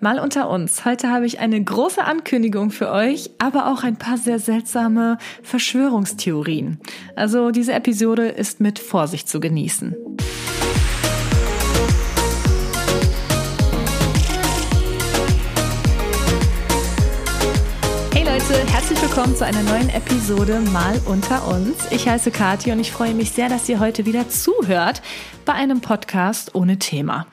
Mal unter uns. Heute habe ich eine große Ankündigung für euch, aber auch ein paar sehr seltsame Verschwörungstheorien. Also diese Episode ist mit Vorsicht zu genießen. Hey Leute, herzlich willkommen zu einer neuen Episode Mal unter uns. Ich heiße Kathi und ich freue mich sehr, dass ihr heute wieder zuhört bei einem Podcast ohne Thema.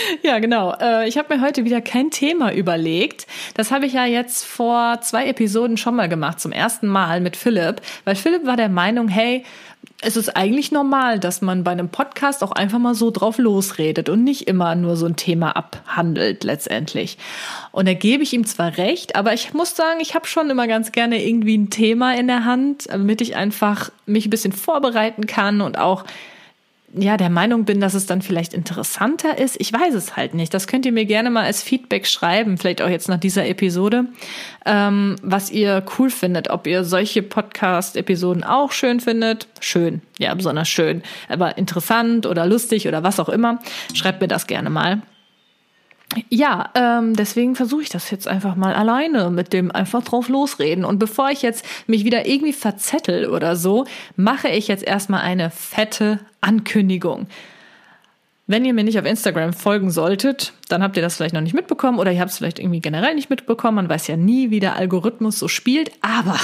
Ja, genau. Äh, ich habe mir heute wieder kein Thema überlegt. Das habe ich ja jetzt vor zwei Episoden schon mal gemacht, zum ersten Mal mit Philipp, weil Philipp war der Meinung, hey, es ist eigentlich normal, dass man bei einem Podcast auch einfach mal so drauf losredet und nicht immer nur so ein Thema abhandelt letztendlich. Und da gebe ich ihm zwar recht, aber ich muss sagen, ich habe schon immer ganz gerne irgendwie ein Thema in der Hand, damit ich einfach mich ein bisschen vorbereiten kann und auch ja, der Meinung bin, dass es dann vielleicht interessanter ist. Ich weiß es halt nicht. Das könnt ihr mir gerne mal als Feedback schreiben, vielleicht auch jetzt nach dieser Episode, ähm, was ihr cool findet. Ob ihr solche Podcast-Episoden auch schön findet. Schön, ja, besonders schön. Aber interessant oder lustig oder was auch immer. Schreibt mir das gerne mal. Ja, ähm, deswegen versuche ich das jetzt einfach mal alleine mit dem einfach drauf losreden. Und bevor ich jetzt mich wieder irgendwie verzettel oder so, mache ich jetzt erstmal eine fette Ankündigung. Wenn ihr mir nicht auf Instagram folgen solltet, dann habt ihr das vielleicht noch nicht mitbekommen oder ihr habt es vielleicht irgendwie generell nicht mitbekommen. Man weiß ja nie, wie der Algorithmus so spielt. Aber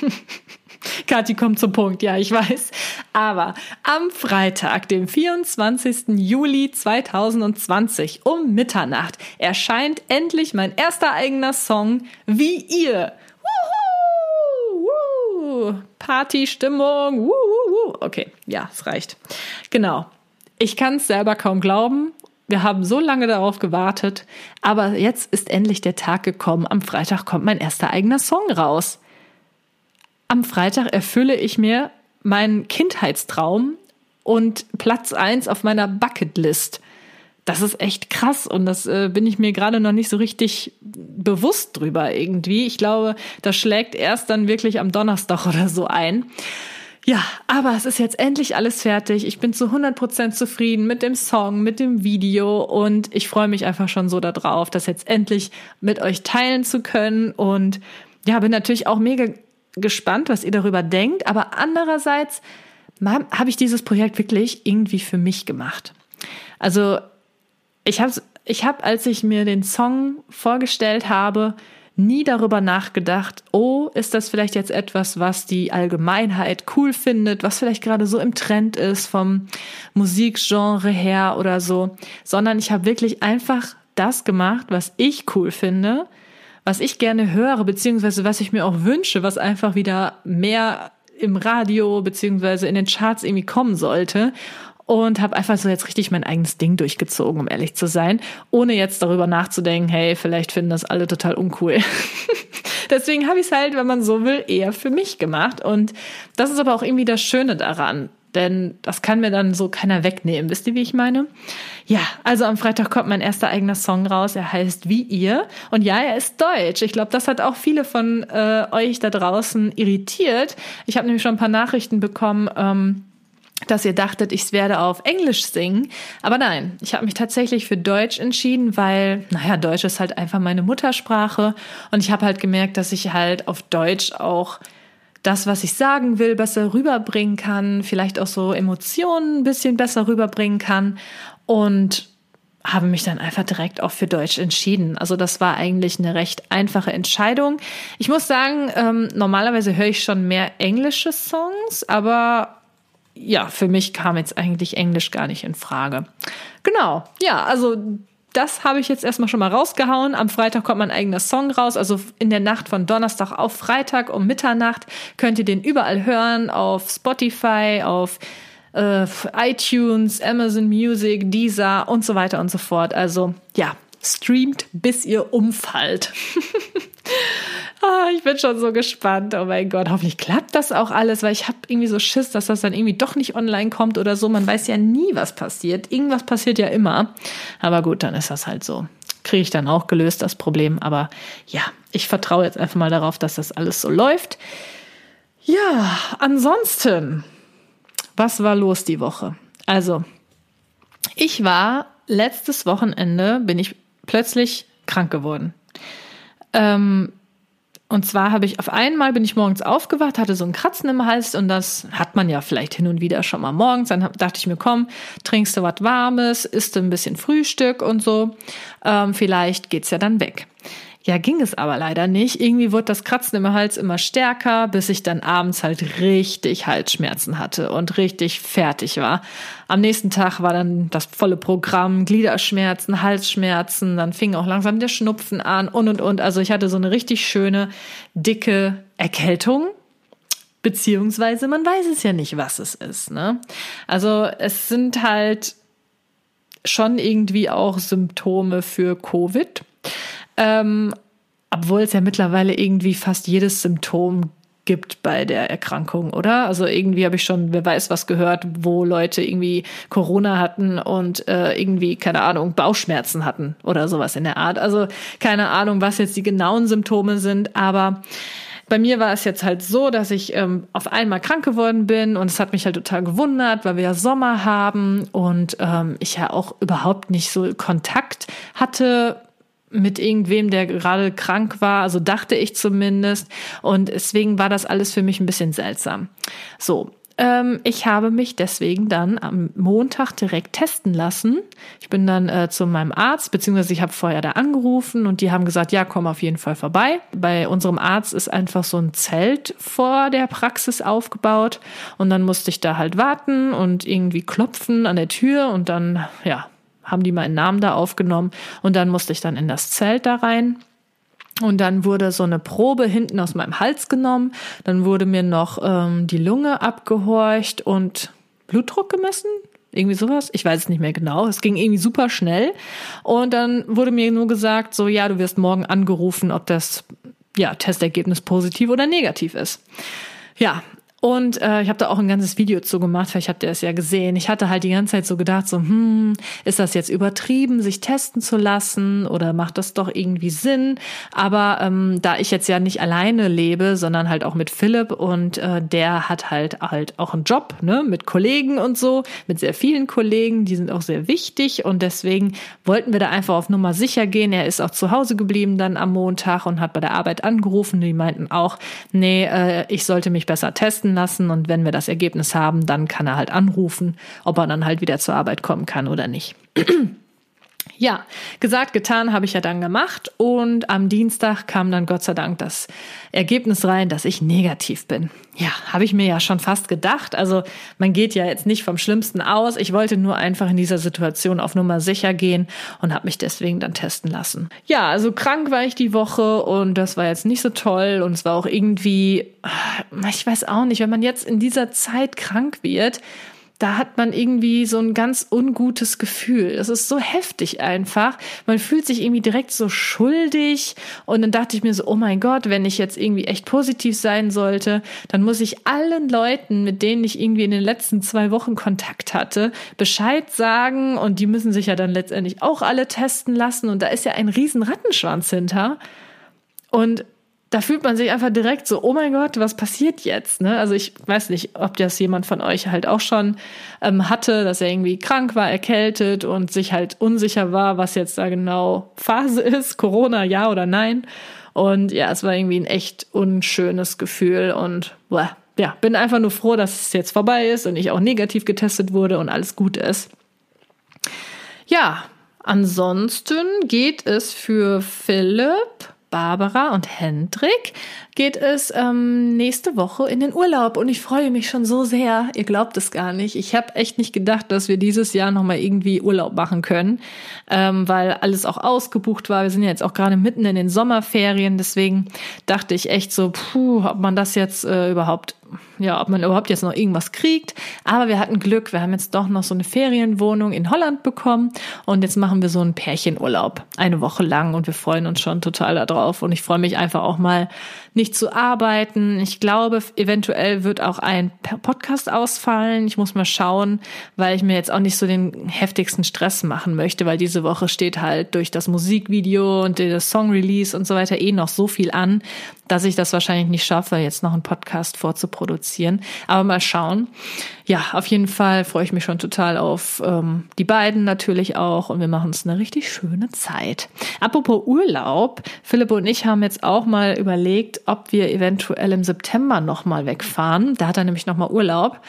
Kathi kommt zum Punkt, ja, ich weiß. Aber am Freitag, dem 24. Juli 2020 um Mitternacht erscheint endlich mein erster eigener Song Wie ihr. Partystimmung. Wuhu! Okay, ja, es reicht. Genau. Ich kann es selber kaum glauben. Wir haben so lange darauf gewartet, aber jetzt ist endlich der Tag gekommen. Am Freitag kommt mein erster eigener Song raus am Freitag erfülle ich mir meinen Kindheitstraum und Platz eins auf meiner Bucketlist. Das ist echt krass und das äh, bin ich mir gerade noch nicht so richtig bewusst drüber irgendwie. Ich glaube, das schlägt erst dann wirklich am Donnerstag oder so ein. Ja, aber es ist jetzt endlich alles fertig. Ich bin zu 100% zufrieden mit dem Song, mit dem Video und ich freue mich einfach schon so darauf, das jetzt endlich mit euch teilen zu können und ja, bin natürlich auch mega gespannt, was ihr darüber denkt, aber andererseits habe ich dieses Projekt wirklich irgendwie für mich gemacht. Also ich habe, ich hab, als ich mir den Song vorgestellt habe, nie darüber nachgedacht, oh, ist das vielleicht jetzt etwas, was die Allgemeinheit cool findet, was vielleicht gerade so im Trend ist vom Musikgenre her oder so, sondern ich habe wirklich einfach das gemacht, was ich cool finde, was ich gerne höre, beziehungsweise was ich mir auch wünsche, was einfach wieder mehr im Radio beziehungsweise in den Charts irgendwie kommen sollte. Und habe einfach so jetzt richtig mein eigenes Ding durchgezogen, um ehrlich zu sein, ohne jetzt darüber nachzudenken, hey, vielleicht finden das alle total uncool. Deswegen habe ich es halt, wenn man so will, eher für mich gemacht. Und das ist aber auch irgendwie das Schöne daran, denn das kann mir dann so keiner wegnehmen. Wisst ihr, wie ich meine? Ja, also am Freitag kommt mein erster eigener Song raus. Er heißt Wie ihr. Und ja, er ist deutsch. Ich glaube, das hat auch viele von äh, euch da draußen irritiert. Ich habe nämlich schon ein paar Nachrichten bekommen. Ähm, dass ihr dachtet, ich werde auf Englisch singen. Aber nein, ich habe mich tatsächlich für Deutsch entschieden, weil, naja, Deutsch ist halt einfach meine Muttersprache. Und ich habe halt gemerkt, dass ich halt auf Deutsch auch das, was ich sagen will, besser rüberbringen kann, vielleicht auch so Emotionen ein bisschen besser rüberbringen kann und habe mich dann einfach direkt auch für Deutsch entschieden. Also das war eigentlich eine recht einfache Entscheidung. Ich muss sagen, ähm, normalerweise höre ich schon mehr englische Songs, aber ja, für mich kam jetzt eigentlich Englisch gar nicht in Frage. Genau, ja, also das habe ich jetzt erstmal schon mal rausgehauen. Am Freitag kommt mein eigener Song raus. Also in der Nacht von Donnerstag auf Freitag um Mitternacht könnt ihr den überall hören. Auf Spotify, auf äh, iTunes, Amazon Music, Deezer und so weiter und so fort. Also ja, streamt, bis ihr umfallt. Ah, ich bin schon so gespannt. Oh mein Gott, hoffentlich klappt das auch alles, weil ich habe irgendwie so Schiss, dass das dann irgendwie doch nicht online kommt oder so. Man weiß ja nie, was passiert. Irgendwas passiert ja immer. Aber gut, dann ist das halt so. Kriege ich dann auch gelöst, das Problem. Aber ja, ich vertraue jetzt einfach mal darauf, dass das alles so läuft. Ja, ansonsten, was war los die Woche? Also, ich war letztes Wochenende, bin ich plötzlich krank geworden. Ähm, und zwar habe ich auf einmal bin ich morgens aufgewacht, hatte so ein Kratzen im Hals und das hat man ja vielleicht hin und wieder schon mal morgens. Dann dachte ich mir, komm, trinkst du was Warmes, isst du ein bisschen Frühstück und so. Ähm, vielleicht geht's ja dann weg. Ja, ging es aber leider nicht. Irgendwie wurde das Kratzen im Hals immer stärker, bis ich dann abends halt richtig Halsschmerzen hatte und richtig fertig war. Am nächsten Tag war dann das volle Programm, Gliederschmerzen, Halsschmerzen, dann fing auch langsam der Schnupfen an und und und. Also ich hatte so eine richtig schöne, dicke Erkältung. Beziehungsweise man weiß es ja nicht, was es ist. Ne? Also es sind halt schon irgendwie auch Symptome für Covid. Ähm, obwohl es ja mittlerweile irgendwie fast jedes Symptom gibt bei der Erkrankung, oder? Also irgendwie habe ich schon, wer weiß was gehört, wo Leute irgendwie Corona hatten und äh, irgendwie, keine Ahnung, Bauchschmerzen hatten oder sowas in der Art. Also keine Ahnung, was jetzt die genauen Symptome sind, aber bei mir war es jetzt halt so, dass ich ähm, auf einmal krank geworden bin und es hat mich halt total gewundert, weil wir ja Sommer haben und ähm, ich ja auch überhaupt nicht so Kontakt hatte mit irgendwem, der gerade krank war, also dachte ich zumindest. Und deswegen war das alles für mich ein bisschen seltsam. So, ähm, ich habe mich deswegen dann am Montag direkt testen lassen. Ich bin dann äh, zu meinem Arzt, beziehungsweise ich habe vorher da angerufen und die haben gesagt, ja, komm auf jeden Fall vorbei. Bei unserem Arzt ist einfach so ein Zelt vor der Praxis aufgebaut und dann musste ich da halt warten und irgendwie klopfen an der Tür und dann, ja, haben die meinen Namen da aufgenommen und dann musste ich dann in das Zelt da rein. Und dann wurde so eine Probe hinten aus meinem Hals genommen. Dann wurde mir noch ähm, die Lunge abgehorcht und Blutdruck gemessen. Irgendwie sowas. Ich weiß es nicht mehr genau. Es ging irgendwie super schnell. Und dann wurde mir nur gesagt, so, ja, du wirst morgen angerufen, ob das, ja, Testergebnis positiv oder negativ ist. Ja, und äh, ich habe da auch ein ganzes Video zu gemacht, vielleicht habt ihr es ja gesehen. Ich hatte halt die ganze Zeit so gedacht, so, hm, ist das jetzt übertrieben, sich testen zu lassen oder macht das doch irgendwie Sinn? Aber ähm, da ich jetzt ja nicht alleine lebe, sondern halt auch mit Philipp und äh, der hat halt halt auch einen Job, ne, mit Kollegen und so, mit sehr vielen Kollegen, die sind auch sehr wichtig und deswegen wollten wir da einfach auf Nummer sicher gehen. Er ist auch zu Hause geblieben dann am Montag und hat bei der Arbeit angerufen. Die meinten auch, nee, äh, ich sollte mich besser testen lassen und wenn wir das Ergebnis haben, dann kann er halt anrufen, ob er dann halt wieder zur Arbeit kommen kann oder nicht. Ja, gesagt, getan habe ich ja dann gemacht und am Dienstag kam dann Gott sei Dank das Ergebnis rein, dass ich negativ bin. Ja, habe ich mir ja schon fast gedacht. Also man geht ja jetzt nicht vom Schlimmsten aus. Ich wollte nur einfach in dieser Situation auf Nummer sicher gehen und habe mich deswegen dann testen lassen. Ja, also krank war ich die Woche und das war jetzt nicht so toll und es war auch irgendwie, ich weiß auch nicht, wenn man jetzt in dieser Zeit krank wird, da hat man irgendwie so ein ganz ungutes Gefühl. Es ist so heftig einfach. Man fühlt sich irgendwie direkt so schuldig. Und dann dachte ich mir so, oh mein Gott, wenn ich jetzt irgendwie echt positiv sein sollte, dann muss ich allen Leuten, mit denen ich irgendwie in den letzten zwei Wochen Kontakt hatte, Bescheid sagen. Und die müssen sich ja dann letztendlich auch alle testen lassen. Und da ist ja ein riesen Rattenschwanz hinter. Und da fühlt man sich einfach direkt so, oh mein Gott, was passiert jetzt? Ne? Also ich weiß nicht, ob das jemand von euch halt auch schon ähm, hatte, dass er irgendwie krank war, erkältet und sich halt unsicher war, was jetzt da genau Phase ist, Corona, ja oder nein. Und ja, es war irgendwie ein echt unschönes Gefühl und boah, ja, bin einfach nur froh, dass es jetzt vorbei ist und ich auch negativ getestet wurde und alles gut ist. Ja, ansonsten geht es für Philipp Barbara und Hendrik geht es ähm, nächste Woche in den Urlaub und ich freue mich schon so sehr. Ihr glaubt es gar nicht. Ich habe echt nicht gedacht, dass wir dieses Jahr noch mal irgendwie Urlaub machen können, ähm, weil alles auch ausgebucht war. Wir sind ja jetzt auch gerade mitten in den Sommerferien, deswegen dachte ich echt so, puh, ob man das jetzt äh, überhaupt ja, ob man überhaupt jetzt noch irgendwas kriegt. Aber wir hatten Glück. Wir haben jetzt doch noch so eine Ferienwohnung in Holland bekommen. Und jetzt machen wir so einen Pärchenurlaub. Eine Woche lang. Und wir freuen uns schon total darauf. Und ich freue mich einfach auch mal nicht zu arbeiten. Ich glaube, eventuell wird auch ein Podcast ausfallen. Ich muss mal schauen, weil ich mir jetzt auch nicht so den heftigsten Stress machen möchte, weil diese Woche steht halt durch das Musikvideo und das Song Release und so weiter eh noch so viel an, dass ich das wahrscheinlich nicht schaffe, jetzt noch einen Podcast vorzuproduzieren. Aber mal schauen. Ja, auf jeden Fall freue ich mich schon total auf ähm, die beiden natürlich auch und wir machen uns eine richtig schöne Zeit. Apropos Urlaub, Philipp und ich haben jetzt auch mal überlegt, ob wir eventuell im September nochmal wegfahren. Da hat er nämlich nochmal Urlaub.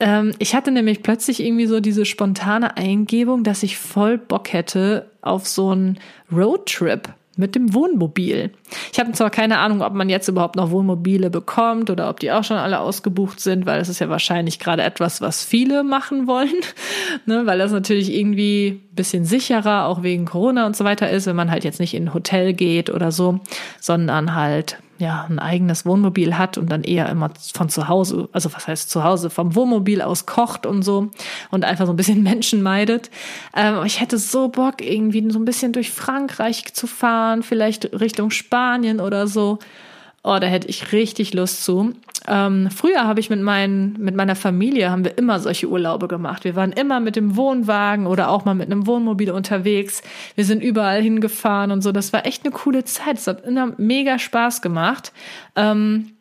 Ähm, ich hatte nämlich plötzlich irgendwie so diese spontane Eingebung, dass ich voll Bock hätte auf so einen Roadtrip mit dem Wohnmobil. Ich habe zwar keine Ahnung, ob man jetzt überhaupt noch Wohnmobile bekommt oder ob die auch schon alle ausgebucht sind, weil das ist ja wahrscheinlich gerade etwas, was viele machen wollen, ne, weil das natürlich irgendwie ein bisschen sicherer, auch wegen Corona und so weiter ist, wenn man halt jetzt nicht in ein Hotel geht oder so, sondern halt ja, ein eigenes Wohnmobil hat und dann eher immer von zu Hause, also was heißt zu Hause, vom Wohnmobil aus kocht und so und einfach so ein bisschen Menschen meidet. Ähm, ich hätte so Bock, irgendwie so ein bisschen durch Frankreich zu fahren, vielleicht Richtung Spanien oder so. Oh, da hätte ich richtig Lust zu. Ähm, früher habe ich mit, meinen, mit meiner Familie haben wir immer solche Urlaube gemacht. Wir waren immer mit dem Wohnwagen oder auch mal mit einem Wohnmobil unterwegs. Wir sind überall hingefahren und so. Das war echt eine coole Zeit. Es hat immer mega Spaß gemacht. Ähm,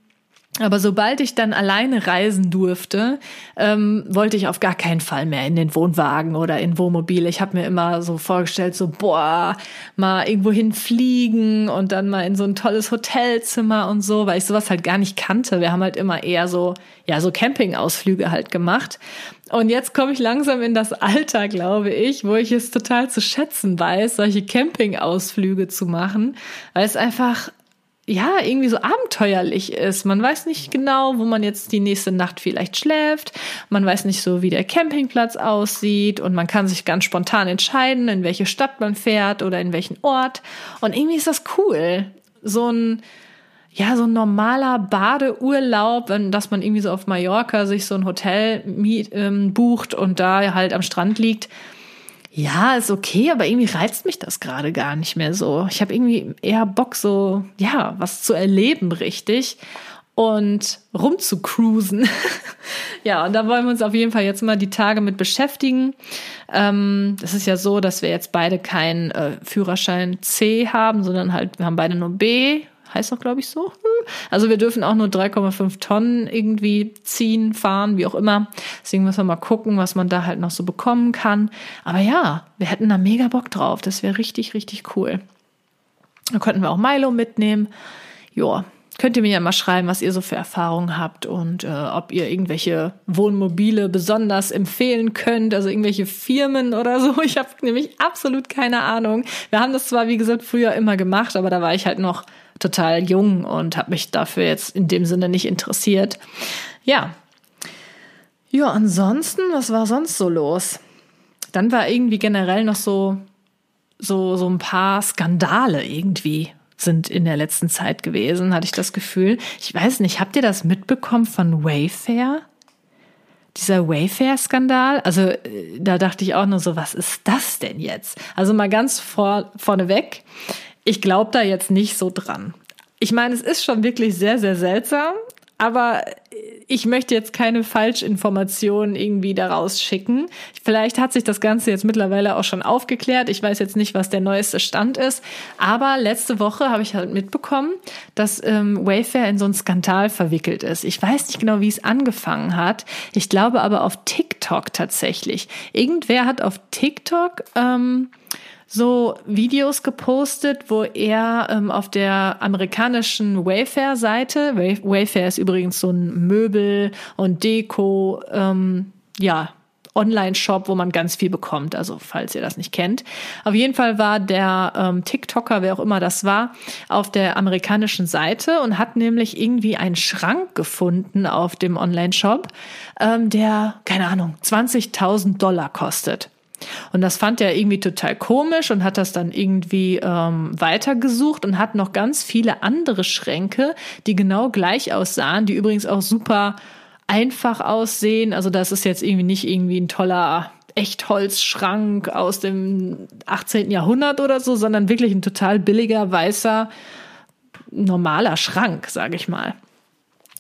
aber sobald ich dann alleine reisen durfte, ähm, wollte ich auf gar keinen Fall mehr in den Wohnwagen oder in Wohnmobil. Ich habe mir immer so vorgestellt, so boah, mal irgendwo hinfliegen und dann mal in so ein tolles Hotelzimmer und so, weil ich sowas halt gar nicht kannte. Wir haben halt immer eher so, ja, so Campingausflüge halt gemacht. Und jetzt komme ich langsam in das Alter, glaube ich, wo ich es total zu schätzen weiß, solche Campingausflüge zu machen, weil es einfach ja, irgendwie so abenteuerlich ist. Man weiß nicht genau, wo man jetzt die nächste Nacht vielleicht schläft. Man weiß nicht so, wie der Campingplatz aussieht und man kann sich ganz spontan entscheiden, in welche Stadt man fährt oder in welchen Ort. Und irgendwie ist das cool. So ein, ja, so ein normaler Badeurlaub, dass man irgendwie so auf Mallorca sich so ein Hotel miet, ähm, bucht und da halt am Strand liegt ja, ist okay, aber irgendwie reizt mich das gerade gar nicht mehr so. Ich habe irgendwie eher Bock, so, ja, was zu erleben, richtig. Und rumzucruisen. ja, und da wollen wir uns auf jeden Fall jetzt mal die Tage mit beschäftigen. Ähm, ist ja so, dass wir jetzt beide keinen äh, Führerschein C haben, sondern halt, wir haben beide nur B heißt doch, glaube ich, so. Also wir dürfen auch nur 3,5 Tonnen irgendwie ziehen, fahren, wie auch immer. Deswegen müssen wir mal gucken, was man da halt noch so bekommen kann. Aber ja, wir hätten da mega Bock drauf. Das wäre richtig, richtig cool. Da könnten wir auch Milo mitnehmen. Joa, könnt ihr mir ja mal schreiben, was ihr so für Erfahrungen habt und äh, ob ihr irgendwelche Wohnmobile besonders empfehlen könnt, also irgendwelche Firmen oder so. Ich habe nämlich absolut keine Ahnung. Wir haben das zwar, wie gesagt, früher immer gemacht, aber da war ich halt noch total jung und habe mich dafür jetzt in dem Sinne nicht interessiert. Ja. Ja, ansonsten, was war sonst so los? Dann war irgendwie generell noch so, so, so ein paar Skandale irgendwie sind in der letzten Zeit gewesen, hatte ich das Gefühl. Ich weiß nicht, habt ihr das mitbekommen von Wayfair? Dieser Wayfair-Skandal? Also, äh, da dachte ich auch nur so, was ist das denn jetzt? Also mal ganz vor, vorneweg ich glaube da jetzt nicht so dran. Ich meine, es ist schon wirklich sehr, sehr seltsam, aber ich möchte jetzt keine Falschinformationen irgendwie daraus schicken. Vielleicht hat sich das Ganze jetzt mittlerweile auch schon aufgeklärt. Ich weiß jetzt nicht, was der neueste Stand ist. Aber letzte Woche habe ich halt mitbekommen, dass ähm, Wayfair in so einen Skandal verwickelt ist. Ich weiß nicht genau, wie es angefangen hat. Ich glaube aber auf TikTok tatsächlich. Irgendwer hat auf TikTok ähm, so Videos gepostet, wo er ähm, auf der amerikanischen Wayfair-Seite, Wayfair ist übrigens so ein Möbel- und Deko, ähm, ja, Online-Shop, wo man ganz viel bekommt, also falls ihr das nicht kennt. Auf jeden Fall war der ähm, TikToker, wer auch immer das war, auf der amerikanischen Seite und hat nämlich irgendwie einen Schrank gefunden auf dem Online-Shop, ähm, der, keine Ahnung, 20.000 Dollar kostet. Und das fand er irgendwie total komisch und hat das dann irgendwie ähm, weitergesucht und hat noch ganz viele andere Schränke, die genau gleich aussahen, die übrigens auch super einfach aussehen. Also das ist jetzt irgendwie nicht irgendwie ein toller Echtholzschrank aus dem 18. Jahrhundert oder so, sondern wirklich ein total billiger, weißer, normaler Schrank, sage ich mal.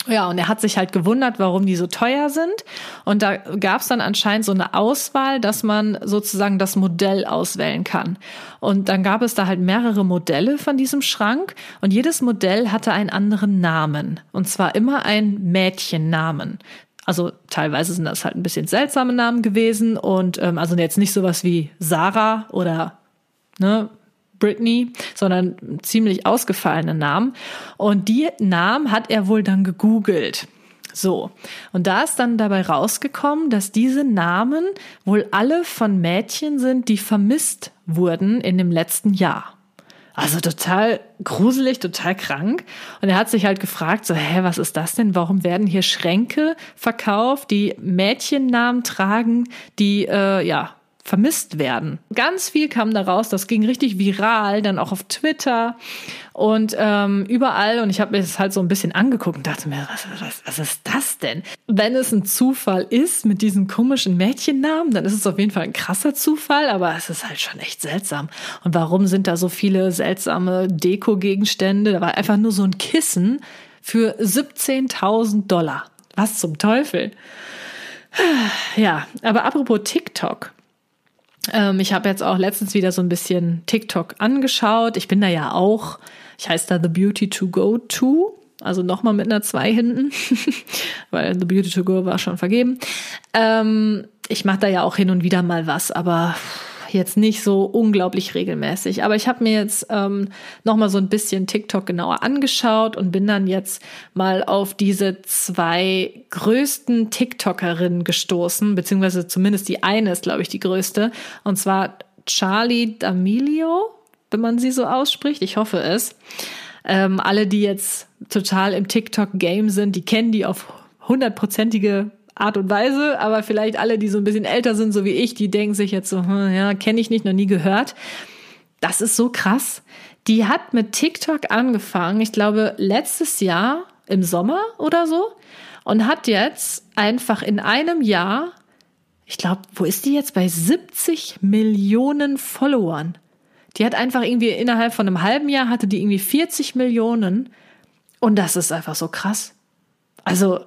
Ja, und er hat sich halt gewundert, warum die so teuer sind. Und da gab es dann anscheinend so eine Auswahl, dass man sozusagen das Modell auswählen kann. Und dann gab es da halt mehrere Modelle von diesem Schrank. Und jedes Modell hatte einen anderen Namen. Und zwar immer einen Mädchennamen. Also teilweise sind das halt ein bisschen seltsame Namen gewesen. Und ähm, also jetzt nicht sowas wie Sarah oder ne, Britney, sondern ziemlich ausgefallene Namen. Und die Namen hat er wohl dann gegoogelt. So, und da ist dann dabei rausgekommen, dass diese Namen wohl alle von Mädchen sind, die vermisst wurden in dem letzten Jahr. Also total gruselig, total krank. Und er hat sich halt gefragt, so, hä, was ist das denn? Warum werden hier Schränke verkauft, die Mädchennamen tragen, die, äh, ja, vermisst werden. Ganz viel kam daraus, das ging richtig viral, dann auch auf Twitter und ähm, überall. Und ich habe mir das halt so ein bisschen angeguckt und dachte mir, was, was, was ist das denn? Wenn es ein Zufall ist mit diesen komischen Mädchennamen, dann ist es auf jeden Fall ein krasser Zufall, aber es ist halt schon echt seltsam. Und warum sind da so viele seltsame Deko-Gegenstände? Da war einfach nur so ein Kissen für 17.000 Dollar. Was zum Teufel? Ja, aber apropos TikTok. Ähm, ich habe jetzt auch letztens wieder so ein bisschen TikTok angeschaut. Ich bin da ja auch. Ich heiße da The Beauty to Go To. Also nochmal mit einer 2 hinten, weil The Beauty to Go war schon vergeben. Ähm, ich mache da ja auch hin und wieder mal was, aber jetzt nicht so unglaublich regelmäßig. Aber ich habe mir jetzt ähm, noch mal so ein bisschen TikTok genauer angeschaut und bin dann jetzt mal auf diese zwei größten TikTokerinnen gestoßen, beziehungsweise zumindest die eine ist, glaube ich, die größte. Und zwar Charlie D'Amelio, wenn man sie so ausspricht. Ich hoffe es. Ähm, alle, die jetzt total im TikTok-Game sind, die kennen die auf hundertprozentige Art und Weise, aber vielleicht alle, die so ein bisschen älter sind, so wie ich, die denken sich jetzt so, hm, ja, kenne ich nicht, noch nie gehört. Das ist so krass. Die hat mit TikTok angefangen, ich glaube, letztes Jahr im Sommer oder so und hat jetzt einfach in einem Jahr, ich glaube, wo ist die jetzt? Bei 70 Millionen Followern. Die hat einfach irgendwie innerhalb von einem halben Jahr hatte die irgendwie 40 Millionen und das ist einfach so krass. Also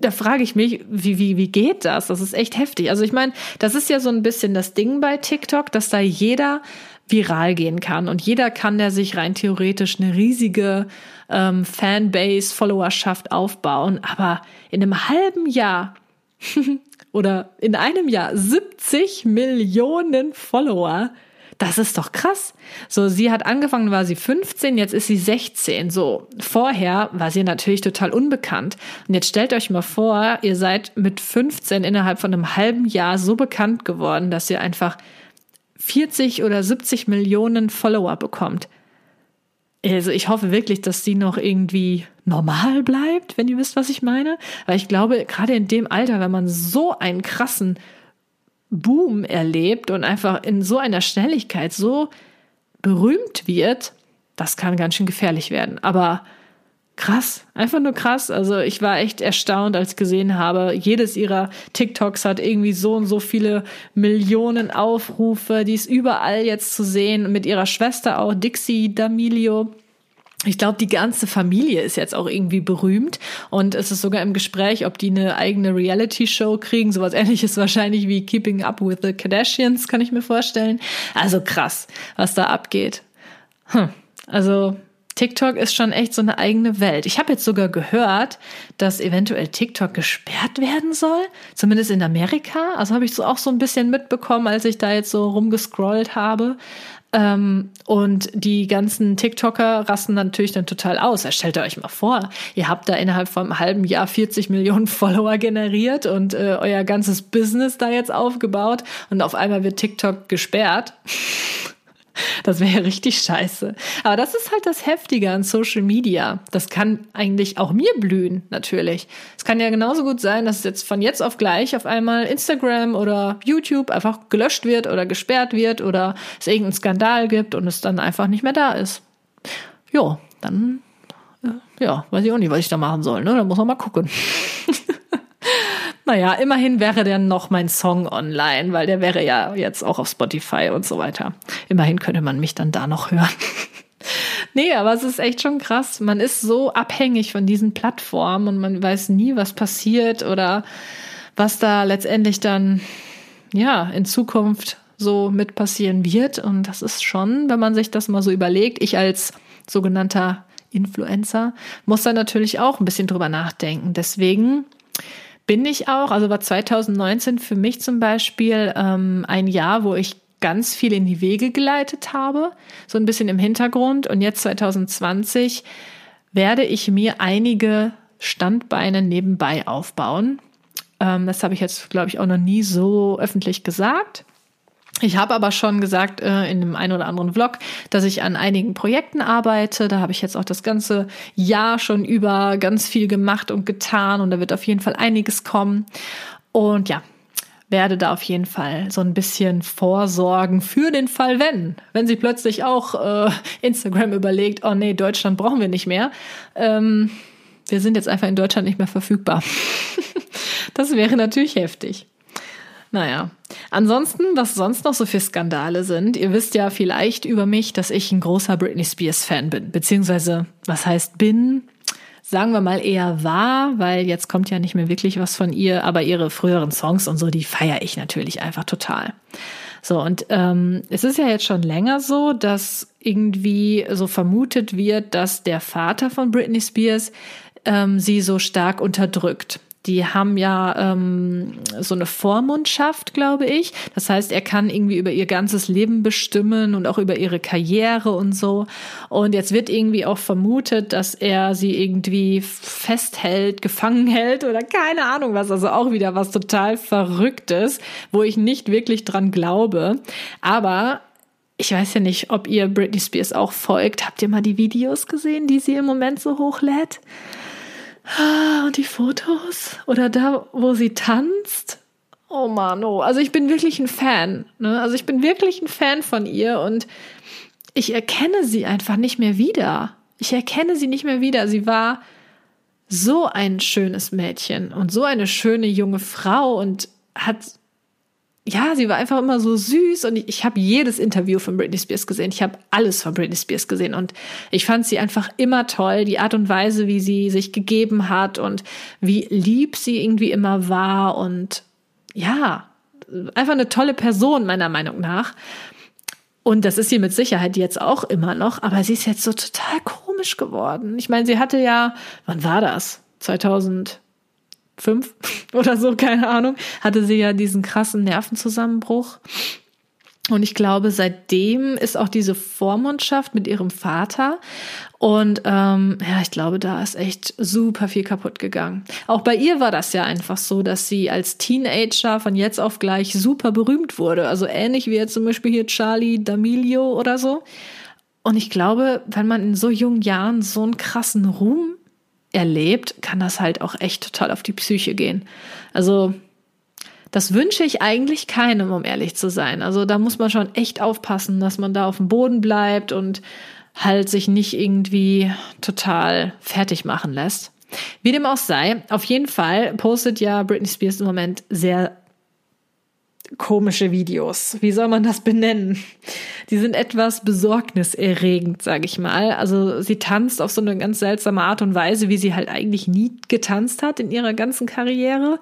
da frage ich mich, wie, wie, wie geht das? Das ist echt heftig. Also ich meine, das ist ja so ein bisschen das Ding bei TikTok, dass da jeder viral gehen kann und jeder kann der sich rein theoretisch eine riesige ähm, Fanbase, Followerschaft aufbauen. Aber in einem halben Jahr oder in einem Jahr 70 Millionen Follower, das ist doch krass. So, sie hat angefangen, war sie 15, jetzt ist sie 16. So, vorher war sie natürlich total unbekannt. Und jetzt stellt euch mal vor, ihr seid mit 15 innerhalb von einem halben Jahr so bekannt geworden, dass ihr einfach 40 oder 70 Millionen Follower bekommt. Also ich hoffe wirklich, dass sie noch irgendwie normal bleibt, wenn ihr wisst, was ich meine. Weil ich glaube, gerade in dem Alter, wenn man so einen krassen Boom erlebt und einfach in so einer Schnelligkeit so berühmt wird, das kann ganz schön gefährlich werden. Aber krass, einfach nur krass. Also ich war echt erstaunt, als ich gesehen habe, jedes ihrer TikToks hat irgendwie so und so viele Millionen Aufrufe. Die ist überall jetzt zu sehen, mit ihrer Schwester auch, Dixie D'Amelio. Ich glaube, die ganze Familie ist jetzt auch irgendwie berühmt und es ist sogar im Gespräch, ob die eine eigene Reality-Show kriegen. Sowas ähnliches wahrscheinlich wie Keeping Up with the Kardashians, kann ich mir vorstellen. Also krass, was da abgeht. Hm. Also TikTok ist schon echt so eine eigene Welt. Ich habe jetzt sogar gehört, dass eventuell TikTok gesperrt werden soll, zumindest in Amerika. Also habe ich so auch so ein bisschen mitbekommen, als ich da jetzt so rumgescrollt habe. Ähm, und die ganzen TikToker rasten natürlich dann total aus. Stellt euch mal vor, ihr habt da innerhalb von einem halben Jahr 40 Millionen Follower generiert und äh, euer ganzes Business da jetzt aufgebaut und auf einmal wird TikTok gesperrt. Das wäre ja richtig scheiße. Aber das ist halt das Heftige an Social Media. Das kann eigentlich auch mir blühen, natürlich. Es kann ja genauso gut sein, dass jetzt von jetzt auf gleich auf einmal Instagram oder YouTube einfach gelöscht wird oder gesperrt wird oder es irgendeinen Skandal gibt und es dann einfach nicht mehr da ist. Jo, dann, äh, ja, weiß ich auch nicht, was ich da machen soll, ne? Da muss man mal gucken. Naja, immerhin wäre dann noch mein Song online, weil der wäre ja jetzt auch auf Spotify und so weiter. Immerhin könnte man mich dann da noch hören. nee, aber es ist echt schon krass. Man ist so abhängig von diesen Plattformen und man weiß nie, was passiert oder was da letztendlich dann, ja, in Zukunft so mit passieren wird. Und das ist schon, wenn man sich das mal so überlegt, ich als sogenannter Influencer muss da natürlich auch ein bisschen drüber nachdenken. Deswegen bin ich auch, also war 2019 für mich zum Beispiel ähm, ein Jahr, wo ich ganz viel in die Wege geleitet habe, so ein bisschen im Hintergrund. Und jetzt 2020 werde ich mir einige Standbeine nebenbei aufbauen. Ähm, das habe ich jetzt, glaube ich, auch noch nie so öffentlich gesagt. Ich habe aber schon gesagt äh, in dem einen oder anderen Vlog, dass ich an einigen Projekten arbeite. Da habe ich jetzt auch das ganze Jahr schon über ganz viel gemacht und getan und da wird auf jeden Fall einiges kommen. Und ja, werde da auf jeden Fall so ein bisschen vorsorgen für den Fall, wenn. Wenn sie plötzlich auch äh, Instagram überlegt, oh nee, Deutschland brauchen wir nicht mehr. Ähm, wir sind jetzt einfach in Deutschland nicht mehr verfügbar. das wäre natürlich heftig. Naja, ansonsten, was sonst noch so für Skandale sind, ihr wisst ja vielleicht über mich, dass ich ein großer Britney Spears Fan bin, beziehungsweise, was heißt bin, sagen wir mal eher war, weil jetzt kommt ja nicht mehr wirklich was von ihr, aber ihre früheren Songs und so, die feiere ich natürlich einfach total. So, und ähm, es ist ja jetzt schon länger so, dass irgendwie so vermutet wird, dass der Vater von Britney Spears ähm, sie so stark unterdrückt die haben ja ähm, so eine Vormundschaft, glaube ich. Das heißt, er kann irgendwie über ihr ganzes Leben bestimmen und auch über ihre Karriere und so. Und jetzt wird irgendwie auch vermutet, dass er sie irgendwie festhält, gefangen hält oder keine Ahnung was. Also auch wieder was total Verrücktes, wo ich nicht wirklich dran glaube. Aber ich weiß ja nicht, ob ihr Britney Spears auch folgt. Habt ihr mal die Videos gesehen, die sie im Moment so hochlädt? Ah, und die Fotos? Oder da, wo sie tanzt? Oh Mann, oh. Also ich bin wirklich ein Fan. Ne? Also ich bin wirklich ein Fan von ihr und ich erkenne sie einfach nicht mehr wieder. Ich erkenne sie nicht mehr wieder. Sie war so ein schönes Mädchen und so eine schöne junge Frau und hat ja, sie war einfach immer so süß und ich, ich habe jedes Interview von Britney Spears gesehen. Ich habe alles von Britney Spears gesehen und ich fand sie einfach immer toll. Die Art und Weise, wie sie sich gegeben hat und wie lieb sie irgendwie immer war und ja, einfach eine tolle Person meiner Meinung nach. Und das ist sie mit Sicherheit jetzt auch immer noch, aber sie ist jetzt so total komisch geworden. Ich meine, sie hatte ja, wann war das? 2000 fünf oder so, keine Ahnung, hatte sie ja diesen krassen Nervenzusammenbruch. Und ich glaube, seitdem ist auch diese Vormundschaft mit ihrem Vater. Und ähm, ja, ich glaube, da ist echt super viel kaputt gegangen. Auch bei ihr war das ja einfach so, dass sie als Teenager von jetzt auf gleich super berühmt wurde. Also ähnlich wie jetzt zum Beispiel hier Charlie D'Amelio oder so. Und ich glaube, wenn man in so jungen Jahren so einen krassen Ruhm erlebt, kann das halt auch echt total auf die Psyche gehen. Also das wünsche ich eigentlich keinem, um ehrlich zu sein. Also da muss man schon echt aufpassen, dass man da auf dem Boden bleibt und halt sich nicht irgendwie total fertig machen lässt. Wie dem auch sei, auf jeden Fall postet ja Britney Spears im Moment sehr komische Videos. Wie soll man das benennen? Die sind etwas besorgniserregend, sage ich mal. Also sie tanzt auf so eine ganz seltsame Art und Weise, wie sie halt eigentlich nie getanzt hat in ihrer ganzen Karriere.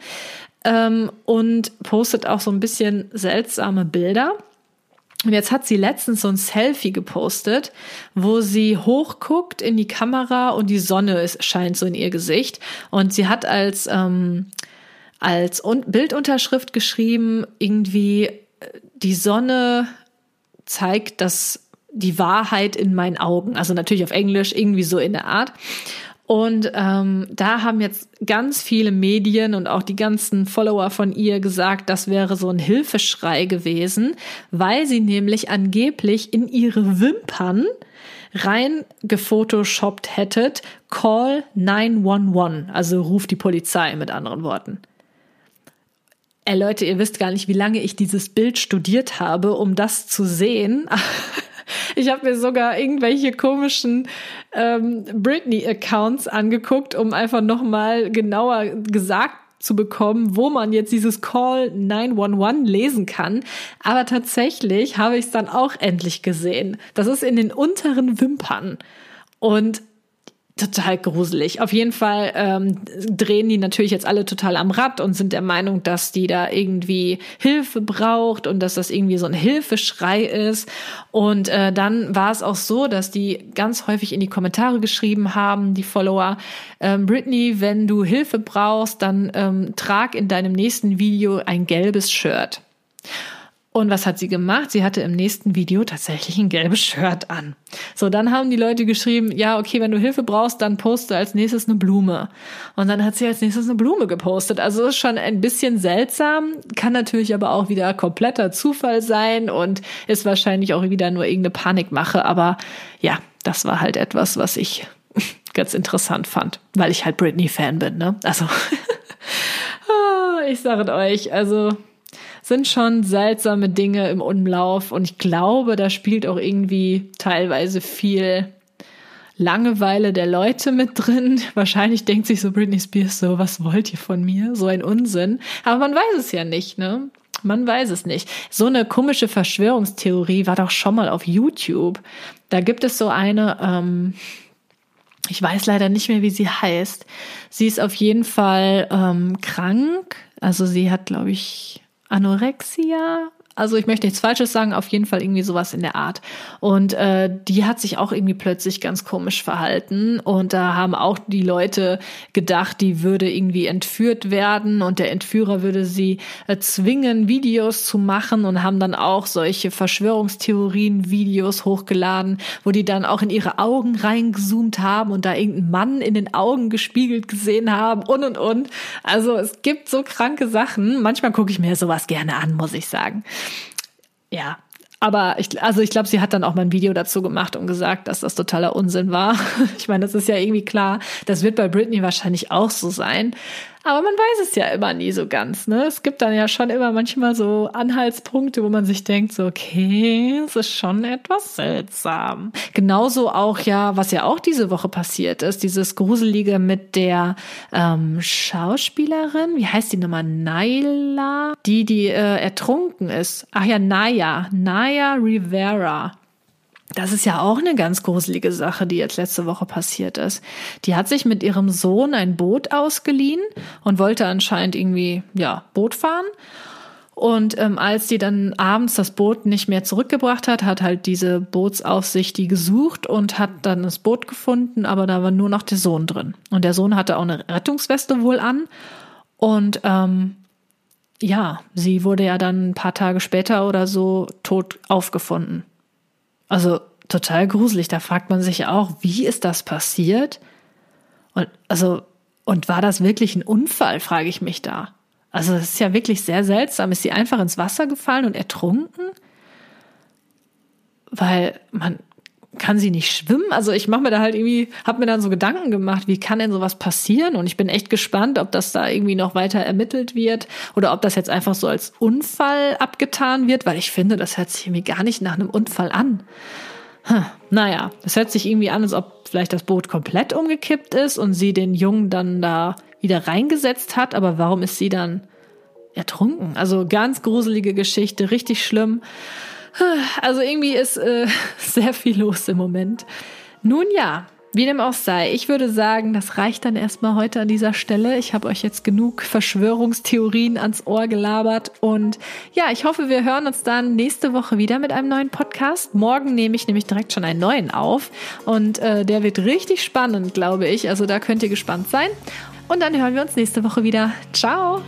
Ähm, und postet auch so ein bisschen seltsame Bilder. Und jetzt hat sie letztens so ein Selfie gepostet, wo sie hochguckt in die Kamera und die Sonne ist, scheint so in ihr Gesicht. Und sie hat als ähm, als Bildunterschrift geschrieben, irgendwie äh, die Sonne zeigt das die Wahrheit in meinen Augen. Also natürlich auf Englisch, irgendwie so in der Art. Und ähm, da haben jetzt ganz viele Medien und auch die ganzen Follower von ihr gesagt, das wäre so ein Hilfeschrei gewesen, weil sie nämlich angeblich in ihre Wimpern rein gefotoshoppt hättet, call 911, also ruf die Polizei mit anderen Worten. Ey Leute, ihr wisst gar nicht, wie lange ich dieses Bild studiert habe, um das zu sehen. Ich habe mir sogar irgendwelche komischen ähm, Britney-Accounts angeguckt, um einfach nochmal genauer gesagt zu bekommen, wo man jetzt dieses Call 911 lesen kann. Aber tatsächlich habe ich es dann auch endlich gesehen. Das ist in den unteren Wimpern. Und total gruselig. Auf jeden Fall ähm, drehen die natürlich jetzt alle total am Rad und sind der Meinung, dass die da irgendwie Hilfe braucht und dass das irgendwie so ein Hilfeschrei ist. Und äh, dann war es auch so, dass die ganz häufig in die Kommentare geschrieben haben, die Follower, ähm, Britney, wenn du Hilfe brauchst, dann ähm, trag in deinem nächsten Video ein gelbes Shirt. Und was hat sie gemacht? Sie hatte im nächsten Video tatsächlich ein gelbes Shirt an. So, dann haben die Leute geschrieben, ja, okay, wenn du Hilfe brauchst, dann poste als nächstes eine Blume. Und dann hat sie als nächstes eine Blume gepostet. Also ist schon ein bisschen seltsam, kann natürlich aber auch wieder kompletter Zufall sein und ist wahrscheinlich auch wieder nur irgendeine Panikmache. Aber ja, das war halt etwas, was ich ganz interessant fand, weil ich halt Britney-Fan bin, ne? Also, ah, ich sage euch, also sind schon seltsame Dinge im Umlauf und ich glaube, da spielt auch irgendwie teilweise viel Langeweile der Leute mit drin. Wahrscheinlich denkt sich so Britney Spears so, was wollt ihr von mir? So ein Unsinn. Aber man weiß es ja nicht, ne? Man weiß es nicht. So eine komische Verschwörungstheorie war doch schon mal auf YouTube. Da gibt es so eine, ähm, ich weiß leider nicht mehr, wie sie heißt. Sie ist auf jeden Fall ähm, krank. Also sie hat, glaube ich, Anorexia also ich möchte nichts Falsches sagen, auf jeden Fall irgendwie sowas in der Art. Und äh, die hat sich auch irgendwie plötzlich ganz komisch verhalten. Und da haben auch die Leute gedacht, die würde irgendwie entführt werden und der Entführer würde sie äh, zwingen, Videos zu machen und haben dann auch solche Verschwörungstheorien-Videos hochgeladen, wo die dann auch in ihre Augen reingezoomt haben und da irgendeinen Mann in den Augen gespiegelt gesehen haben und und und. Also es gibt so kranke Sachen. Manchmal gucke ich mir sowas gerne an, muss ich sagen ja, aber ich, also ich glaube, sie hat dann auch mal ein Video dazu gemacht und gesagt, dass das totaler Unsinn war. Ich meine, das ist ja irgendwie klar. Das wird bei Britney wahrscheinlich auch so sein. Aber man weiß es ja immer nie so ganz. Ne? Es gibt dann ja schon immer manchmal so Anhaltspunkte, wo man sich denkt, so, okay, es ist schon etwas seltsam. Genauso auch ja, was ja auch diese Woche passiert ist, dieses Gruselige mit der ähm, Schauspielerin, wie heißt die nochmal? Naila, die, die äh, ertrunken ist. Ach ja, Naya, Naya Rivera. Das ist ja auch eine ganz gruselige Sache, die jetzt letzte Woche passiert ist. Die hat sich mit ihrem Sohn ein Boot ausgeliehen und wollte anscheinend irgendwie, ja, Boot fahren. Und ähm, als die dann abends das Boot nicht mehr zurückgebracht hat, hat halt diese Bootsaufsicht die gesucht und hat dann das Boot gefunden, aber da war nur noch der Sohn drin. Und der Sohn hatte auch eine Rettungsweste wohl an. Und ähm, ja, sie wurde ja dann ein paar Tage später oder so tot aufgefunden. Also total gruselig. Da fragt man sich auch, wie ist das passiert? Und also, und war das wirklich ein Unfall, frage ich mich da. Also, das ist ja wirklich sehr seltsam. Ist sie einfach ins Wasser gefallen und ertrunken? Weil man kann sie nicht schwimmen? Also ich mache mir da halt irgendwie, habe mir dann so Gedanken gemacht, wie kann denn sowas passieren? Und ich bin echt gespannt, ob das da irgendwie noch weiter ermittelt wird oder ob das jetzt einfach so als Unfall abgetan wird, weil ich finde, das hört sich irgendwie gar nicht nach einem Unfall an. Hm, naja, das hört sich irgendwie an, als ob vielleicht das Boot komplett umgekippt ist und sie den Jungen dann da wieder reingesetzt hat, aber warum ist sie dann ertrunken? Also ganz gruselige Geschichte, richtig schlimm. Also irgendwie ist äh, sehr viel los im Moment. Nun ja, wie dem auch sei, ich würde sagen, das reicht dann erstmal heute an dieser Stelle. Ich habe euch jetzt genug Verschwörungstheorien ans Ohr gelabert und ja, ich hoffe, wir hören uns dann nächste Woche wieder mit einem neuen Podcast. Morgen nehme ich nämlich direkt schon einen neuen auf und äh, der wird richtig spannend, glaube ich. Also da könnt ihr gespannt sein. Und dann hören wir uns nächste Woche wieder. Ciao!